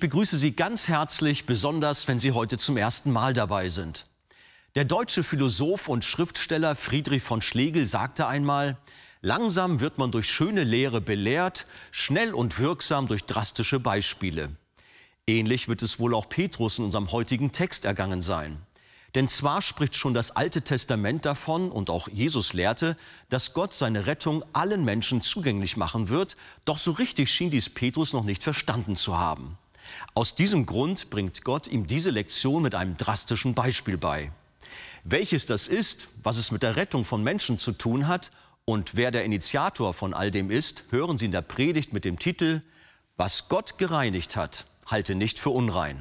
Ich begrüße Sie ganz herzlich, besonders wenn Sie heute zum ersten Mal dabei sind. Der deutsche Philosoph und Schriftsteller Friedrich von Schlegel sagte einmal, langsam wird man durch schöne Lehre belehrt, schnell und wirksam durch drastische Beispiele. Ähnlich wird es wohl auch Petrus in unserem heutigen Text ergangen sein. Denn zwar spricht schon das Alte Testament davon und auch Jesus lehrte, dass Gott seine Rettung allen Menschen zugänglich machen wird, doch so richtig schien dies Petrus noch nicht verstanden zu haben. Aus diesem Grund bringt Gott ihm diese Lektion mit einem drastischen Beispiel bei. Welches das ist, was es mit der Rettung von Menschen zu tun hat und wer der Initiator von all dem ist, hören Sie in der Predigt mit dem Titel Was Gott gereinigt hat, halte nicht für unrein.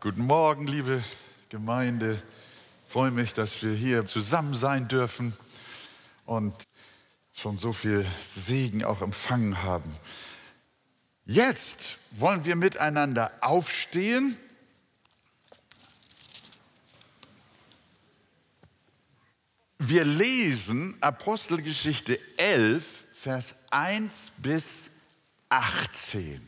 Guten Morgen, liebe Gemeinde. Ich freue mich, dass wir hier zusammen sein dürfen. Und schon so viel Segen auch empfangen haben. Jetzt wollen wir miteinander aufstehen. Wir lesen Apostelgeschichte 11, Vers 1 bis 18.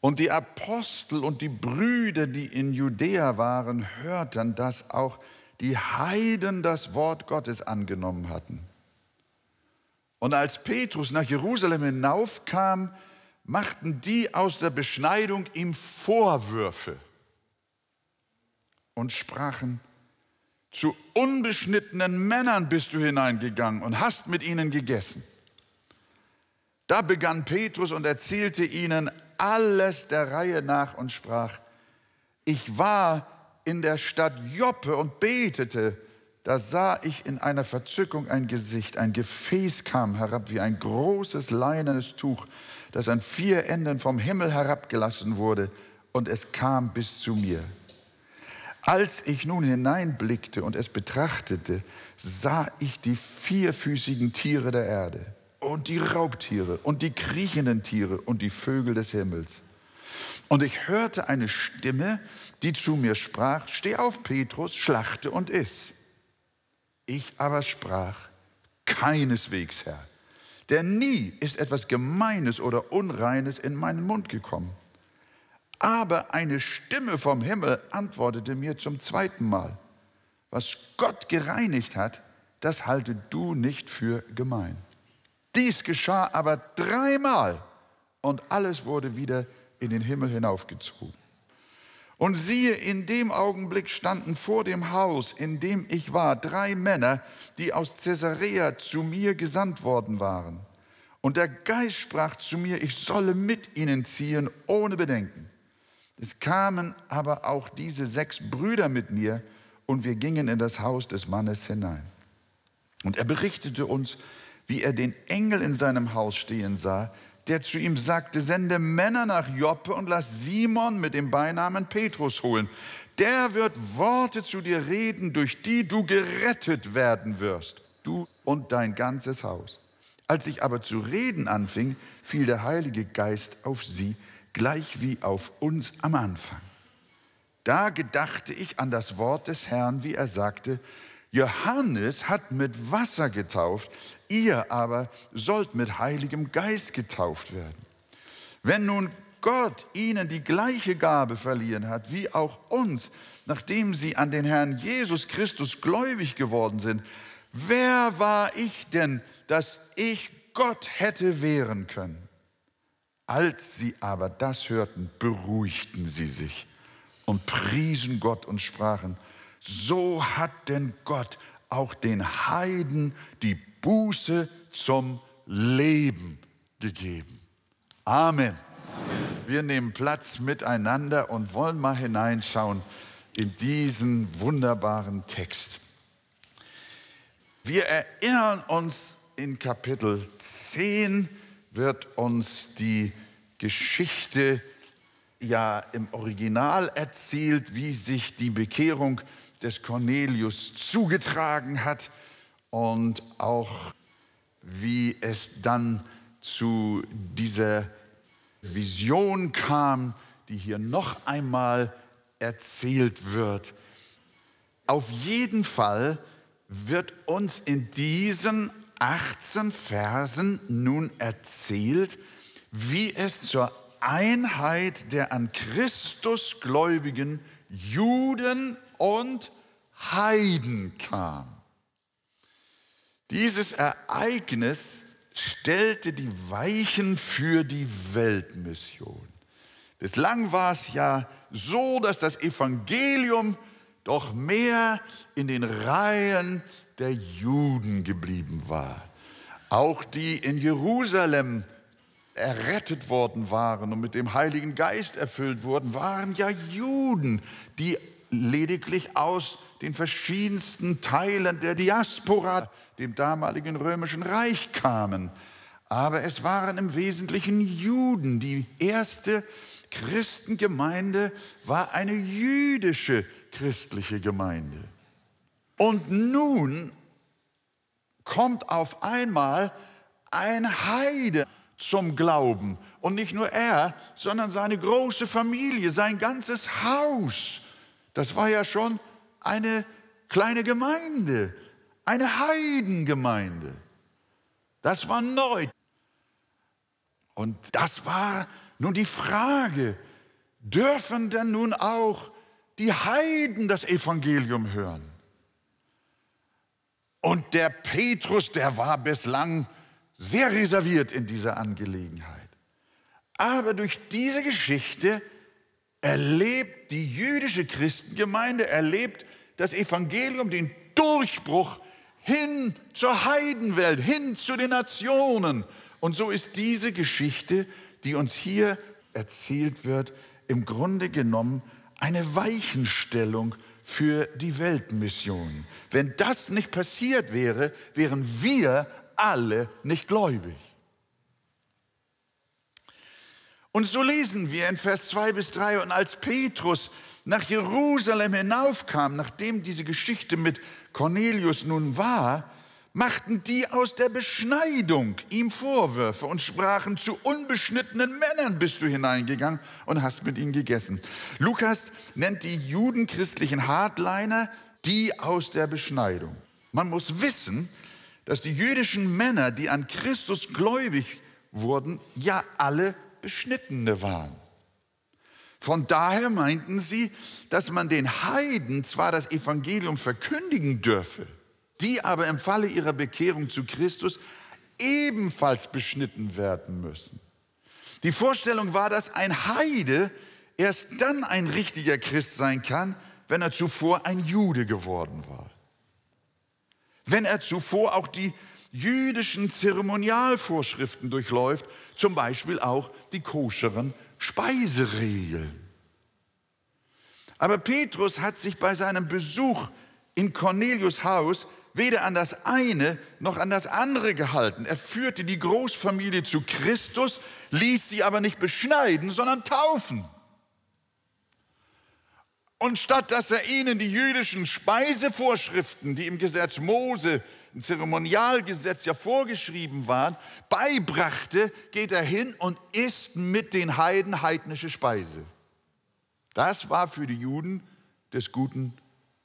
Und die Apostel und die Brüder, die in Judäa waren, hörten, dass auch die Heiden das Wort Gottes angenommen hatten. Und als Petrus nach Jerusalem hinaufkam, machten die aus der Beschneidung ihm Vorwürfe und sprachen, zu unbeschnittenen Männern bist du hineingegangen und hast mit ihnen gegessen. Da begann Petrus und erzählte ihnen alles der Reihe nach und sprach, ich war in der Stadt Joppe und betete, da sah ich in einer Verzückung ein Gesicht, ein Gefäß kam herab wie ein großes leinenes Tuch, das an vier Enden vom Himmel herabgelassen wurde, und es kam bis zu mir. Als ich nun hineinblickte und es betrachtete, sah ich die vierfüßigen Tiere der Erde und die Raubtiere und die kriechenden Tiere und die Vögel des Himmels. Und ich hörte eine Stimme, die zu mir sprach, steh auf, Petrus, schlachte und iss. Ich aber sprach, keineswegs, Herr, denn nie ist etwas Gemeines oder Unreines in meinen Mund gekommen. Aber eine Stimme vom Himmel antwortete mir zum zweiten Mal, was Gott gereinigt hat, das halte du nicht für gemein. Dies geschah aber dreimal und alles wurde wieder in den Himmel hinaufgezogen. Und siehe, in dem Augenblick standen vor dem Haus, in dem ich war, drei Männer, die aus Caesarea zu mir gesandt worden waren. Und der Geist sprach zu mir, ich solle mit ihnen ziehen, ohne Bedenken. Es kamen aber auch diese sechs Brüder mit mir, und wir gingen in das Haus des Mannes hinein. Und er berichtete uns, wie er den Engel in seinem Haus stehen sah, der zu ihm sagte, sende Männer nach Joppe und lass Simon mit dem Beinamen Petrus holen. Der wird Worte zu dir reden, durch die du gerettet werden wirst, du und dein ganzes Haus. Als ich aber zu reden anfing, fiel der Heilige Geist auf sie, gleich wie auf uns am Anfang. Da gedachte ich an das Wort des Herrn, wie er sagte, Johannes hat mit Wasser getauft, ihr aber sollt mit Heiligem Geist getauft werden. Wenn nun Gott ihnen die gleiche Gabe verliehen hat, wie auch uns, nachdem sie an den Herrn Jesus Christus gläubig geworden sind, wer war ich denn, dass ich Gott hätte wehren können? Als sie aber das hörten, beruhigten sie sich und priesen Gott und sprachen, so hat denn Gott auch den Heiden die Buße zum Leben gegeben. Amen. Amen. Wir nehmen Platz miteinander und wollen mal hineinschauen in diesen wunderbaren Text. Wir erinnern uns, in Kapitel 10 wird uns die Geschichte ja im Original erzählt, wie sich die Bekehrung des Cornelius zugetragen hat und auch wie es dann zu dieser Vision kam, die hier noch einmal erzählt wird. Auf jeden Fall wird uns in diesen 18 Versen nun erzählt, wie es zur Einheit der an Christus gläubigen Juden und Heiden kam. Dieses Ereignis stellte die Weichen für die Weltmission. Bislang war es ja so, dass das Evangelium doch mehr in den Reihen der Juden geblieben war. Auch die in Jerusalem errettet worden waren und mit dem Heiligen Geist erfüllt wurden, waren ja Juden, die lediglich aus den verschiedensten Teilen der Diaspora, dem damaligen römischen Reich kamen. Aber es waren im Wesentlichen Juden. Die erste Christengemeinde war eine jüdische christliche Gemeinde. Und nun kommt auf einmal ein Heide zum Glauben. Und nicht nur er, sondern seine große Familie, sein ganzes Haus. Das war ja schon eine kleine Gemeinde, eine Heidengemeinde. Das war neu. Und das war nun die Frage, dürfen denn nun auch die Heiden das Evangelium hören? Und der Petrus, der war bislang sehr reserviert in dieser Angelegenheit. Aber durch diese Geschichte erlebt die jüdische Christengemeinde, erlebt das Evangelium den Durchbruch hin zur Heidenwelt, hin zu den Nationen. Und so ist diese Geschichte, die uns hier erzählt wird, im Grunde genommen eine Weichenstellung für die Weltmission. Wenn das nicht passiert wäre, wären wir alle nicht gläubig. Und so lesen wir in Vers 2 bis 3, und als Petrus nach Jerusalem hinaufkam, nachdem diese Geschichte mit Cornelius nun war, machten die aus der Beschneidung ihm Vorwürfe und sprachen, zu unbeschnittenen Männern bist du hineingegangen und hast mit ihnen gegessen. Lukas nennt die judenchristlichen Hardliner die aus der Beschneidung. Man muss wissen, dass die jüdischen Männer, die an Christus gläubig wurden, ja alle Beschnittene waren. Von daher meinten sie, dass man den Heiden zwar das Evangelium verkündigen dürfe, die aber im Falle ihrer Bekehrung zu Christus ebenfalls beschnitten werden müssen. Die Vorstellung war, dass ein Heide erst dann ein richtiger Christ sein kann, wenn er zuvor ein Jude geworden war wenn er zuvor auch die jüdischen Zeremonialvorschriften durchläuft, zum Beispiel auch die koscheren Speiseregeln. Aber Petrus hat sich bei seinem Besuch in Cornelius Haus weder an das eine noch an das andere gehalten. Er führte die Großfamilie zu Christus, ließ sie aber nicht beschneiden, sondern taufen. Und statt dass er ihnen die jüdischen Speisevorschriften, die im Gesetz Mose, im Zeremonialgesetz ja vorgeschrieben waren, beibrachte, geht er hin und isst mit den Heiden heidnische Speise. Das war für die Juden des Guten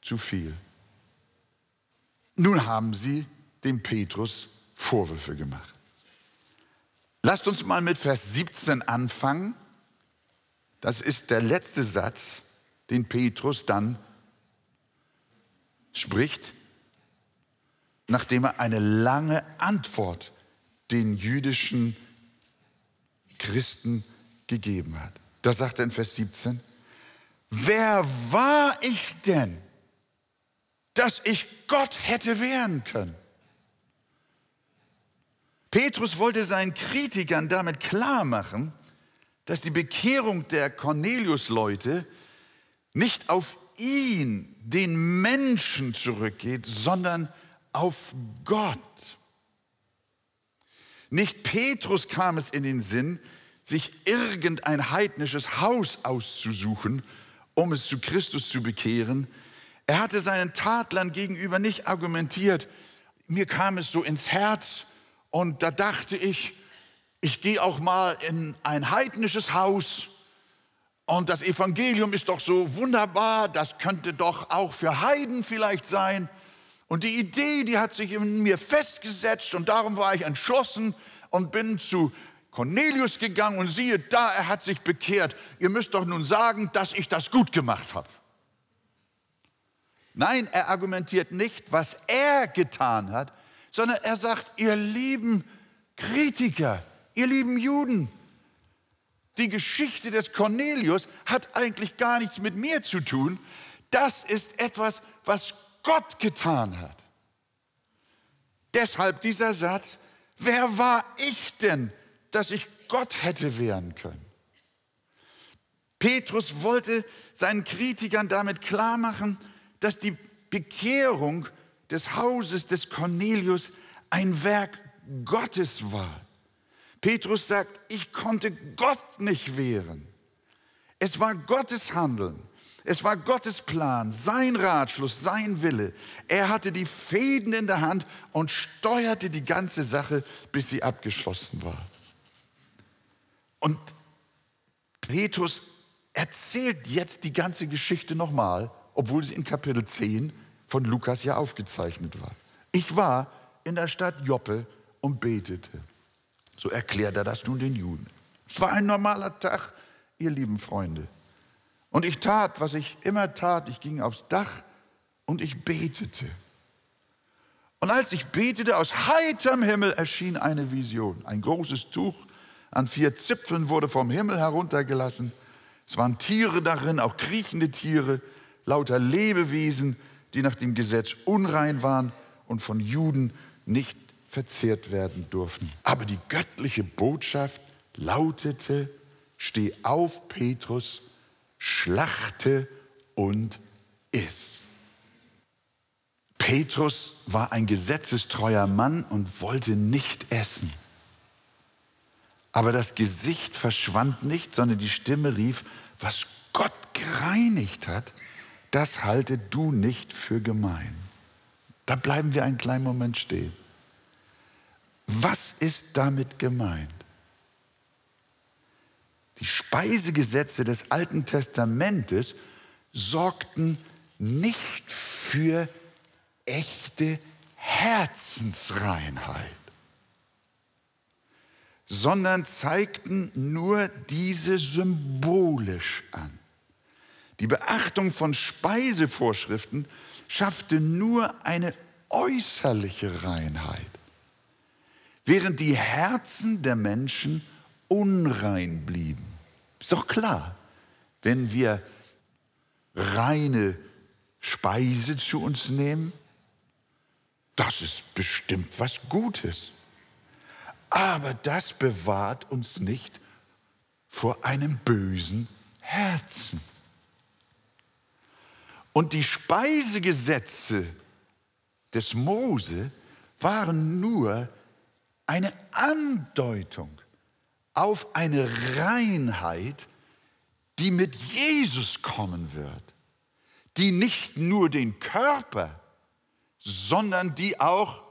zu viel. Nun haben sie dem Petrus Vorwürfe gemacht. Lasst uns mal mit Vers 17 anfangen. Das ist der letzte Satz den Petrus dann spricht, nachdem er eine lange Antwort den jüdischen Christen gegeben hat. Da sagt er in Vers 17, wer war ich denn, dass ich Gott hätte wehren können? Petrus wollte seinen Kritikern damit klar machen, dass die Bekehrung der Cornelius-Leute nicht auf ihn, den Menschen zurückgeht, sondern auf Gott. Nicht Petrus kam es in den Sinn, sich irgendein heidnisches Haus auszusuchen, um es zu Christus zu bekehren. Er hatte seinen Tatlern gegenüber nicht argumentiert. Mir kam es so ins Herz und da dachte ich, ich gehe auch mal in ein heidnisches Haus und das Evangelium ist doch so wunderbar, das könnte doch auch für Heiden vielleicht sein. Und die Idee, die hat sich in mir festgesetzt und darum war ich entschlossen und bin zu Cornelius gegangen und siehe da, er hat sich bekehrt. Ihr müsst doch nun sagen, dass ich das gut gemacht habe. Nein, er argumentiert nicht, was er getan hat, sondern er sagt, ihr lieben Kritiker, ihr lieben Juden, die Geschichte des Cornelius hat eigentlich gar nichts mit mir zu tun. Das ist etwas, was Gott getan hat. Deshalb dieser Satz, wer war ich denn, dass ich Gott hätte wehren können? Petrus wollte seinen Kritikern damit klarmachen, dass die Bekehrung des Hauses des Cornelius ein Werk Gottes war. Petrus sagt, ich konnte Gott nicht wehren. Es war Gottes Handeln. Es war Gottes Plan, sein Ratschluss, sein Wille. Er hatte die Fäden in der Hand und steuerte die ganze Sache, bis sie abgeschlossen war. Und Petrus erzählt jetzt die ganze Geschichte nochmal, obwohl sie in Kapitel 10 von Lukas ja aufgezeichnet war. Ich war in der Stadt Joppe und betete. So erklärt er das nun den Juden. Es war ein normaler Tag, ihr lieben Freunde. Und ich tat, was ich immer tat. Ich ging aufs Dach und ich betete. Und als ich betete, aus heiterem Himmel erschien eine Vision. Ein großes Tuch an vier Zipfeln wurde vom Himmel heruntergelassen. Es waren Tiere darin, auch kriechende Tiere, lauter Lebewesen, die nach dem Gesetz unrein waren und von Juden nicht verzehrt werden durften. Aber die göttliche Botschaft lautete, steh auf, Petrus, schlachte und iss. Petrus war ein gesetzestreuer Mann und wollte nicht essen. Aber das Gesicht verschwand nicht, sondern die Stimme rief, was Gott gereinigt hat, das halte du nicht für gemein. Da bleiben wir einen kleinen Moment stehen. Was ist damit gemeint? Die Speisegesetze des Alten Testamentes sorgten nicht für echte Herzensreinheit, sondern zeigten nur diese symbolisch an. Die Beachtung von Speisevorschriften schaffte nur eine äußerliche Reinheit während die Herzen der Menschen unrein blieben. Ist doch klar, wenn wir reine Speise zu uns nehmen, das ist bestimmt was Gutes. Aber das bewahrt uns nicht vor einem bösen Herzen. Und die Speisegesetze des Mose waren nur eine Andeutung auf eine Reinheit, die mit Jesus kommen wird, die nicht nur den Körper, sondern die auch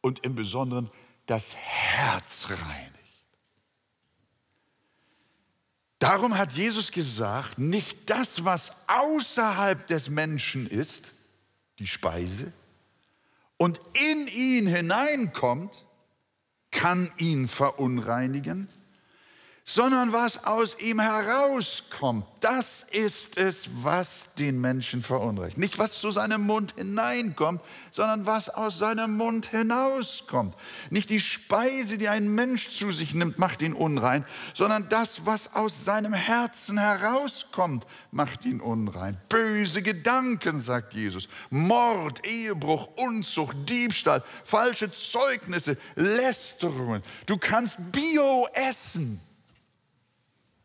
und im Besonderen das Herz reinigt. Darum hat Jesus gesagt, nicht das, was außerhalb des Menschen ist, die Speise, und in ihn hineinkommt, kann ihn verunreinigen, sondern was aus ihm herauskommt, das ist es, was den Menschen verunreinigt. Nicht was zu seinem Mund hineinkommt, sondern was aus seinem Mund hinauskommt. Nicht die Speise, die ein Mensch zu sich nimmt, macht ihn unrein, sondern das, was aus seinem Herzen herauskommt, macht ihn unrein. Böse Gedanken, sagt Jesus, Mord, Ehebruch, Unzucht, Diebstahl, falsche Zeugnisse, Lästerungen. Du kannst Bio essen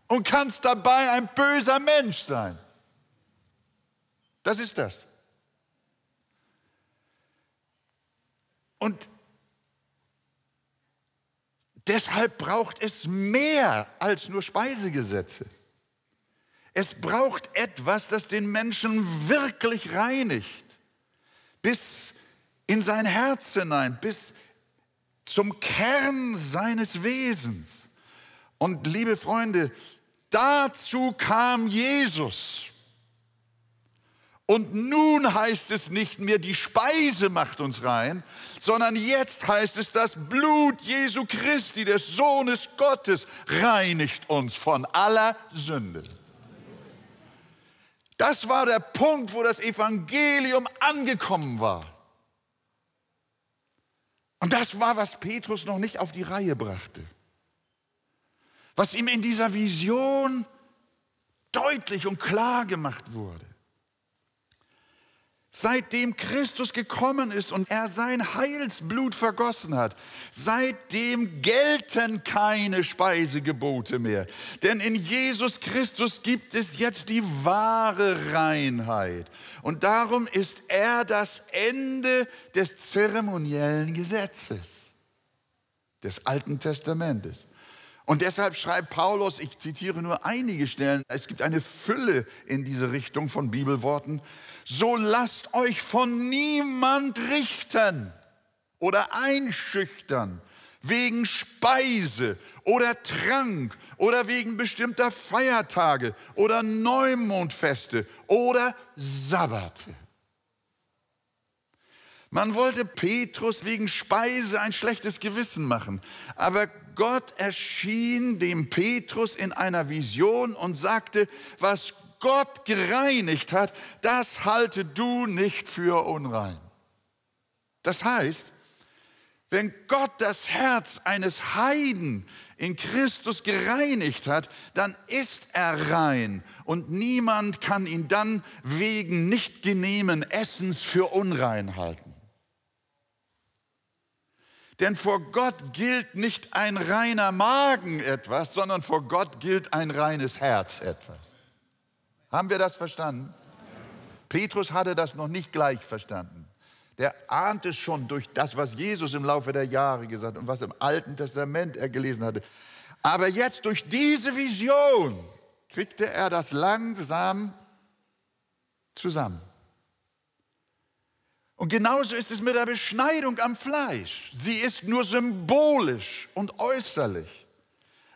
und kannst dabei ein böser Mensch sein. Das ist das. Und deshalb braucht es mehr als nur Speisegesetze. Es braucht etwas, das den Menschen wirklich reinigt, bis in sein Herz hinein, bis zum Kern seines Wesens. Und liebe Freunde, Dazu kam Jesus. Und nun heißt es nicht mehr, die Speise macht uns rein, sondern jetzt heißt es, das Blut Jesu Christi, des Sohnes Gottes, reinigt uns von aller Sünde. Das war der Punkt, wo das Evangelium angekommen war. Und das war, was Petrus noch nicht auf die Reihe brachte. Was ihm in dieser Vision deutlich und klar gemacht wurde. Seitdem Christus gekommen ist und er sein Heilsblut vergossen hat, seitdem gelten keine Speisegebote mehr. Denn in Jesus Christus gibt es jetzt die wahre Reinheit. Und darum ist er das Ende des zeremoniellen Gesetzes, des Alten Testamentes. Und deshalb schreibt Paulus, ich zitiere nur einige Stellen, es gibt eine Fülle in diese Richtung von Bibelworten, so lasst euch von niemand richten oder einschüchtern wegen Speise oder Trank oder wegen bestimmter Feiertage oder Neumondfeste oder Sabbate. Man wollte Petrus wegen Speise ein schlechtes Gewissen machen, aber Gott erschien dem Petrus in einer Vision und sagte, was Gott gereinigt hat, das halte du nicht für unrein. Das heißt, wenn Gott das Herz eines Heiden in Christus gereinigt hat, dann ist er rein und niemand kann ihn dann wegen nicht genehmen Essens für unrein halten. Denn vor Gott gilt nicht ein reiner Magen etwas, sondern vor Gott gilt ein reines Herz etwas. Haben wir das verstanden? Petrus hatte das noch nicht gleich verstanden. Der ahnte schon durch das, was Jesus im Laufe der Jahre gesagt und was im Alten Testament er gelesen hatte. Aber jetzt durch diese Vision kriegte er das langsam zusammen. Und genauso ist es mit der Beschneidung am Fleisch. Sie ist nur symbolisch und äußerlich.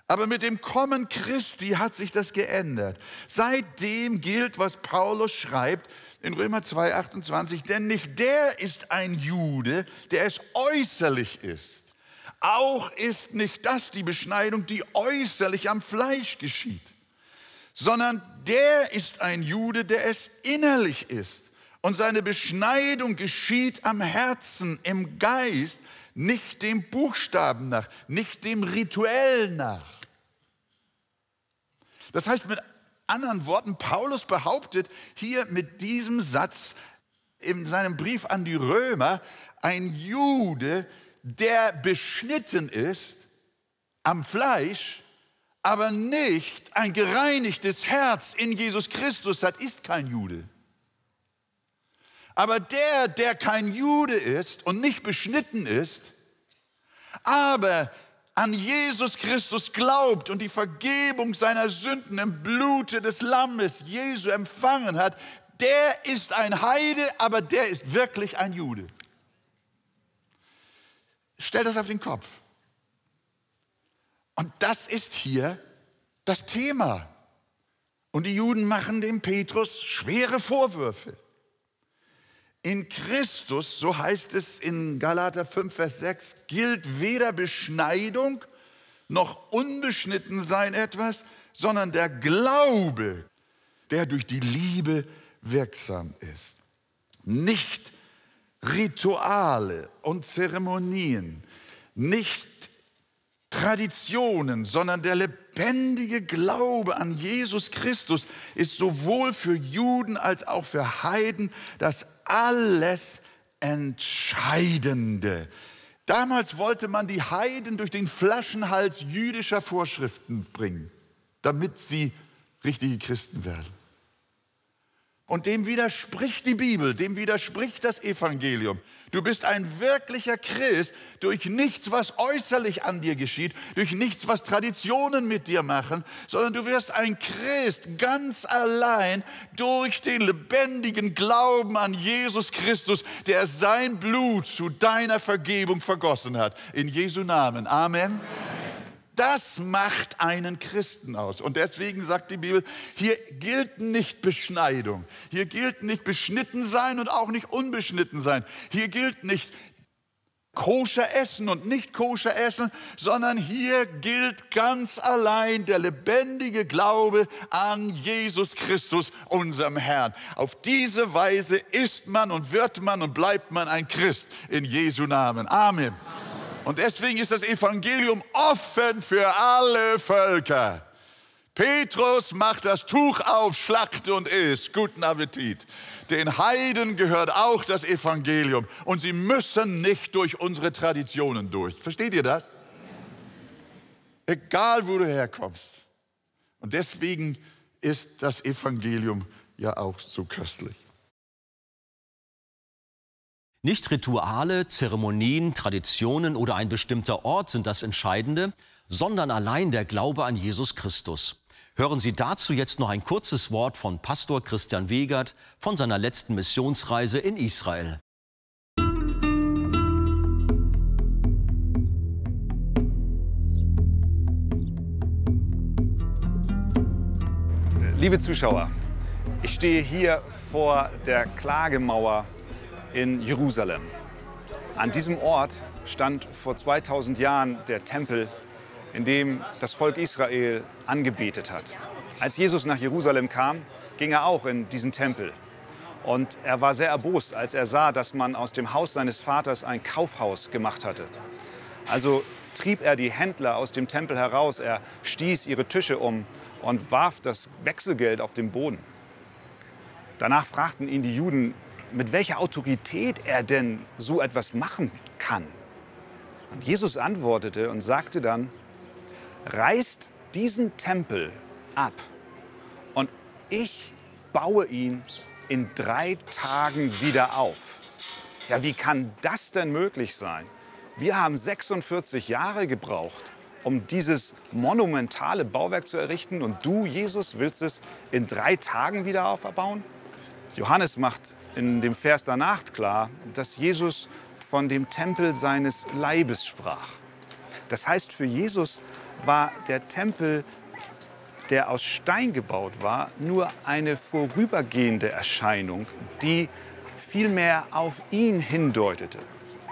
Aber mit dem Kommen Christi hat sich das geändert. Seitdem gilt, was Paulus schreibt in Römer 2, 28, denn nicht der ist ein Jude, der es äußerlich ist. Auch ist nicht das die Beschneidung, die äußerlich am Fleisch geschieht, sondern der ist ein Jude, der es innerlich ist. Und seine Beschneidung geschieht am Herzen, im Geist, nicht dem Buchstaben nach, nicht dem Rituell nach. Das heißt mit anderen Worten, Paulus behauptet hier mit diesem Satz in seinem Brief an die Römer, ein Jude, der beschnitten ist am Fleisch, aber nicht ein gereinigtes Herz in Jesus Christus hat, ist kein Jude. Aber der, der kein Jude ist und nicht beschnitten ist, aber an Jesus Christus glaubt und die Vergebung seiner Sünden im Blute des Lammes Jesu empfangen hat, der ist ein Heide, aber der ist wirklich ein Jude. Stell das auf den Kopf. Und das ist hier das Thema. Und die Juden machen dem Petrus schwere Vorwürfe. In Christus, so heißt es in Galater 5, Vers 6, gilt weder Beschneidung noch Unbeschnittensein etwas, sondern der Glaube, der durch die Liebe wirksam ist. Nicht Rituale und Zeremonien, nicht Traditionen, sondern der lebendige Glaube an Jesus Christus ist sowohl für Juden als auch für Heiden das alles Entscheidende. Damals wollte man die Heiden durch den Flaschenhals jüdischer Vorschriften bringen, damit sie richtige Christen werden. Und dem widerspricht die Bibel, dem widerspricht das Evangelium. Du bist ein wirklicher Christ durch nichts, was äußerlich an dir geschieht, durch nichts, was Traditionen mit dir machen, sondern du wirst ein Christ ganz allein durch den lebendigen Glauben an Jesus Christus, der sein Blut zu deiner Vergebung vergossen hat. In Jesu Namen. Amen. Amen. Das macht einen Christen aus. Und deswegen sagt die Bibel, hier gilt nicht Beschneidung. Hier gilt nicht beschnitten sein und auch nicht unbeschnitten sein. Hier gilt nicht koscher essen und nicht koscher essen, sondern hier gilt ganz allein der lebendige Glaube an Jesus Christus, unserem Herrn. Auf diese Weise ist man und wird man und bleibt man ein Christ in Jesu Namen. Amen. Und deswegen ist das Evangelium offen für alle Völker. Petrus macht das Tuch auf, schlachte und isst. Guten Appetit. Den Heiden gehört auch das Evangelium und sie müssen nicht durch unsere Traditionen durch. Versteht ihr das? Egal, wo du herkommst. Und deswegen ist das Evangelium ja auch so köstlich. Nicht Rituale, Zeremonien, Traditionen oder ein bestimmter Ort sind das Entscheidende, sondern allein der Glaube an Jesus Christus. Hören Sie dazu jetzt noch ein kurzes Wort von Pastor Christian Wegert von seiner letzten Missionsreise in Israel. Liebe Zuschauer, ich stehe hier vor der Klagemauer in Jerusalem. An diesem Ort stand vor 2000 Jahren der Tempel, in dem das Volk Israel angebetet hat. Als Jesus nach Jerusalem kam, ging er auch in diesen Tempel. Und er war sehr erbost, als er sah, dass man aus dem Haus seines Vaters ein Kaufhaus gemacht hatte. Also trieb er die Händler aus dem Tempel heraus, er stieß ihre Tische um und warf das Wechselgeld auf den Boden. Danach fragten ihn die Juden, mit welcher Autorität er denn so etwas machen kann. Und Jesus antwortete und sagte dann, reißt diesen Tempel ab und ich baue ihn in drei Tagen wieder auf. Ja, wie kann das denn möglich sein? Wir haben 46 Jahre gebraucht, um dieses monumentale Bauwerk zu errichten und du, Jesus, willst es in drei Tagen wieder aufbauen? Johannes macht in dem Vers danach klar, dass Jesus von dem Tempel seines Leibes sprach. Das heißt, für Jesus war der Tempel, der aus Stein gebaut war, nur eine vorübergehende Erscheinung, die vielmehr auf ihn hindeutete.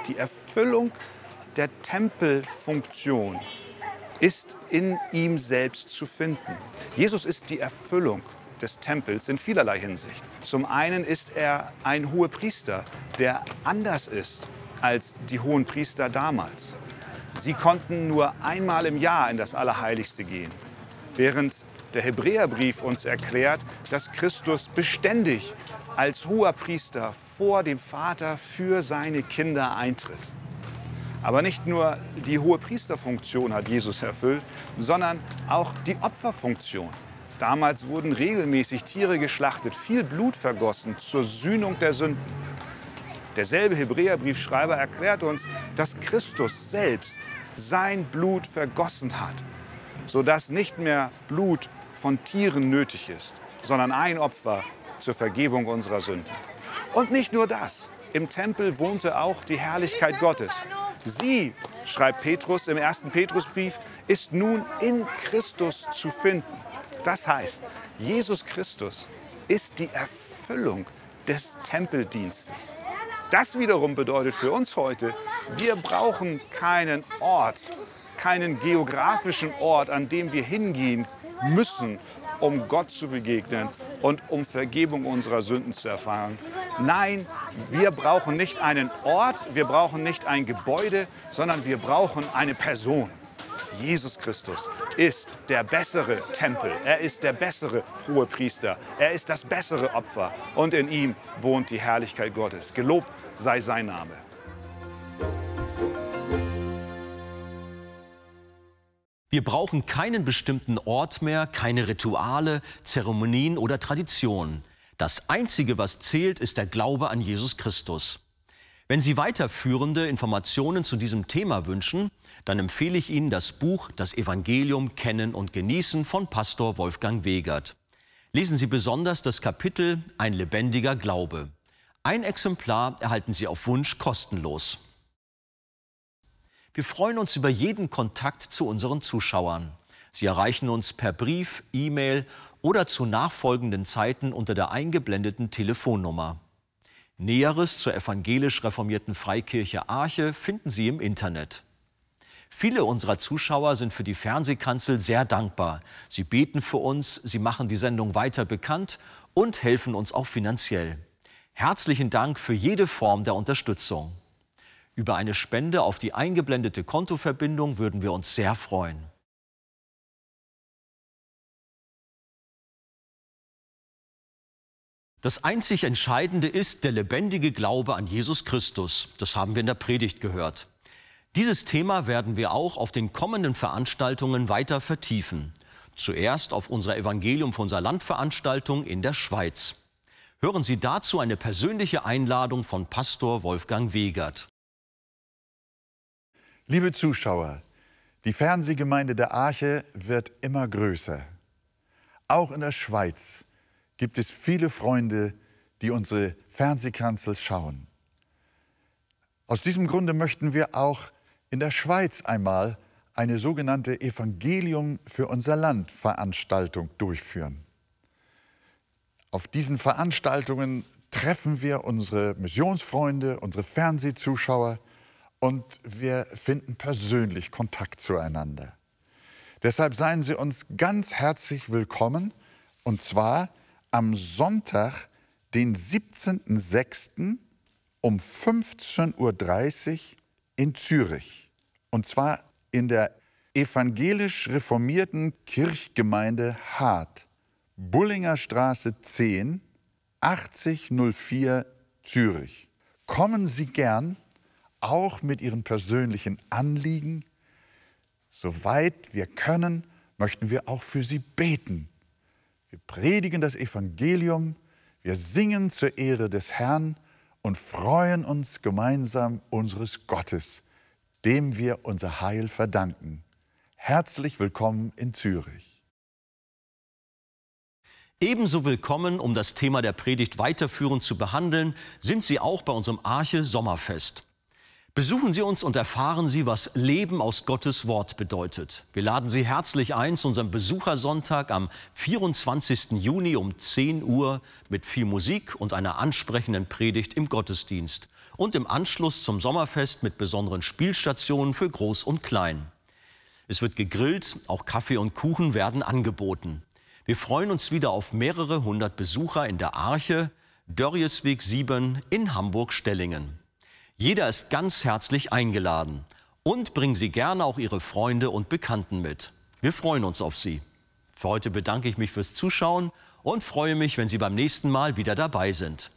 Die Erfüllung der Tempelfunktion ist in ihm selbst zu finden. Jesus ist die Erfüllung des Tempels in vielerlei Hinsicht. Zum einen ist er ein Hohepriester, der anders ist als die hohen Priester damals. Sie konnten nur einmal im Jahr in das Allerheiligste gehen, während der Hebräerbrief uns erklärt, dass Christus beständig als hoher Priester vor dem Vater für seine Kinder eintritt. Aber nicht nur die hohe Priesterfunktion hat Jesus erfüllt, sondern auch die Opferfunktion. Damals wurden regelmäßig Tiere geschlachtet, viel Blut vergossen zur Sühnung der Sünden. Derselbe Hebräerbriefschreiber erklärt uns, dass Christus selbst sein Blut vergossen hat, sodass nicht mehr Blut von Tieren nötig ist, sondern ein Opfer zur Vergebung unserer Sünden. Und nicht nur das, im Tempel wohnte auch die Herrlichkeit Gottes. Sie, schreibt Petrus im ersten Petrusbrief, ist nun in Christus zu finden. Das heißt, Jesus Christus ist die Erfüllung des Tempeldienstes. Das wiederum bedeutet für uns heute, wir brauchen keinen Ort, keinen geografischen Ort, an dem wir hingehen müssen, um Gott zu begegnen und um Vergebung unserer Sünden zu erfahren. Nein, wir brauchen nicht einen Ort, wir brauchen nicht ein Gebäude, sondern wir brauchen eine Person. Jesus Christus ist der bessere Tempel, er ist der bessere Hohepriester, er ist das bessere Opfer und in ihm wohnt die Herrlichkeit Gottes. Gelobt sei sein Name. Wir brauchen keinen bestimmten Ort mehr, keine Rituale, Zeremonien oder Traditionen. Das Einzige, was zählt, ist der Glaube an Jesus Christus. Wenn Sie weiterführende Informationen zu diesem Thema wünschen, dann empfehle ich Ihnen das Buch Das Evangelium Kennen und Genießen von Pastor Wolfgang Wegert. Lesen Sie besonders das Kapitel Ein lebendiger Glaube. Ein Exemplar erhalten Sie auf Wunsch kostenlos. Wir freuen uns über jeden Kontakt zu unseren Zuschauern. Sie erreichen uns per Brief, E-Mail oder zu nachfolgenden Zeiten unter der eingeblendeten Telefonnummer. Näheres zur evangelisch reformierten Freikirche Arche finden Sie im Internet. Viele unserer Zuschauer sind für die Fernsehkanzel sehr dankbar. Sie beten für uns, sie machen die Sendung weiter bekannt und helfen uns auch finanziell. Herzlichen Dank für jede Form der Unterstützung. Über eine Spende auf die eingeblendete Kontoverbindung würden wir uns sehr freuen. Das einzig Entscheidende ist der lebendige Glaube an Jesus Christus. Das haben wir in der Predigt gehört. Dieses Thema werden wir auch auf den kommenden Veranstaltungen weiter vertiefen. Zuerst auf unserer Evangelium von unserer Landveranstaltung in der Schweiz. Hören Sie dazu eine persönliche Einladung von Pastor Wolfgang Wegert. Liebe Zuschauer, die Fernsehgemeinde der Arche wird immer größer. Auch in der Schweiz gibt es viele Freunde, die unsere Fernsehkanzel schauen. Aus diesem Grunde möchten wir auch in der Schweiz einmal eine sogenannte Evangelium für unser Land Veranstaltung durchführen. Auf diesen Veranstaltungen treffen wir unsere Missionsfreunde, unsere Fernsehzuschauer und wir finden persönlich Kontakt zueinander. Deshalb seien Sie uns ganz herzlich willkommen und zwar am Sonntag, den 17.06. um 15.30 Uhr in Zürich. Und zwar in der evangelisch reformierten Kirchgemeinde Hart, Bullinger Straße 10, 8004 Zürich. Kommen Sie gern, auch mit Ihren persönlichen Anliegen. Soweit wir können, möchten wir auch für Sie beten wir predigen das Evangelium, wir singen zur Ehre des Herrn und freuen uns gemeinsam unseres Gottes, dem wir unser Heil verdanken. Herzlich willkommen in Zürich. Ebenso willkommen, um das Thema der Predigt weiterführend zu behandeln, sind Sie auch bei unserem Arche Sommerfest. Besuchen Sie uns und erfahren Sie, was Leben aus Gottes Wort bedeutet. Wir laden Sie herzlich ein zu unserem Besuchersonntag am 24. Juni um 10 Uhr mit viel Musik und einer ansprechenden Predigt im Gottesdienst und im Anschluss zum Sommerfest mit besonderen Spielstationen für Groß und Klein. Es wird gegrillt, auch Kaffee und Kuchen werden angeboten. Wir freuen uns wieder auf mehrere hundert Besucher in der Arche, Dörriesweg 7 in Hamburg-Stellingen. Jeder ist ganz herzlich eingeladen. Und bringen Sie gerne auch Ihre Freunde und Bekannten mit. Wir freuen uns auf Sie. Für heute bedanke ich mich fürs Zuschauen und freue mich, wenn Sie beim nächsten Mal wieder dabei sind.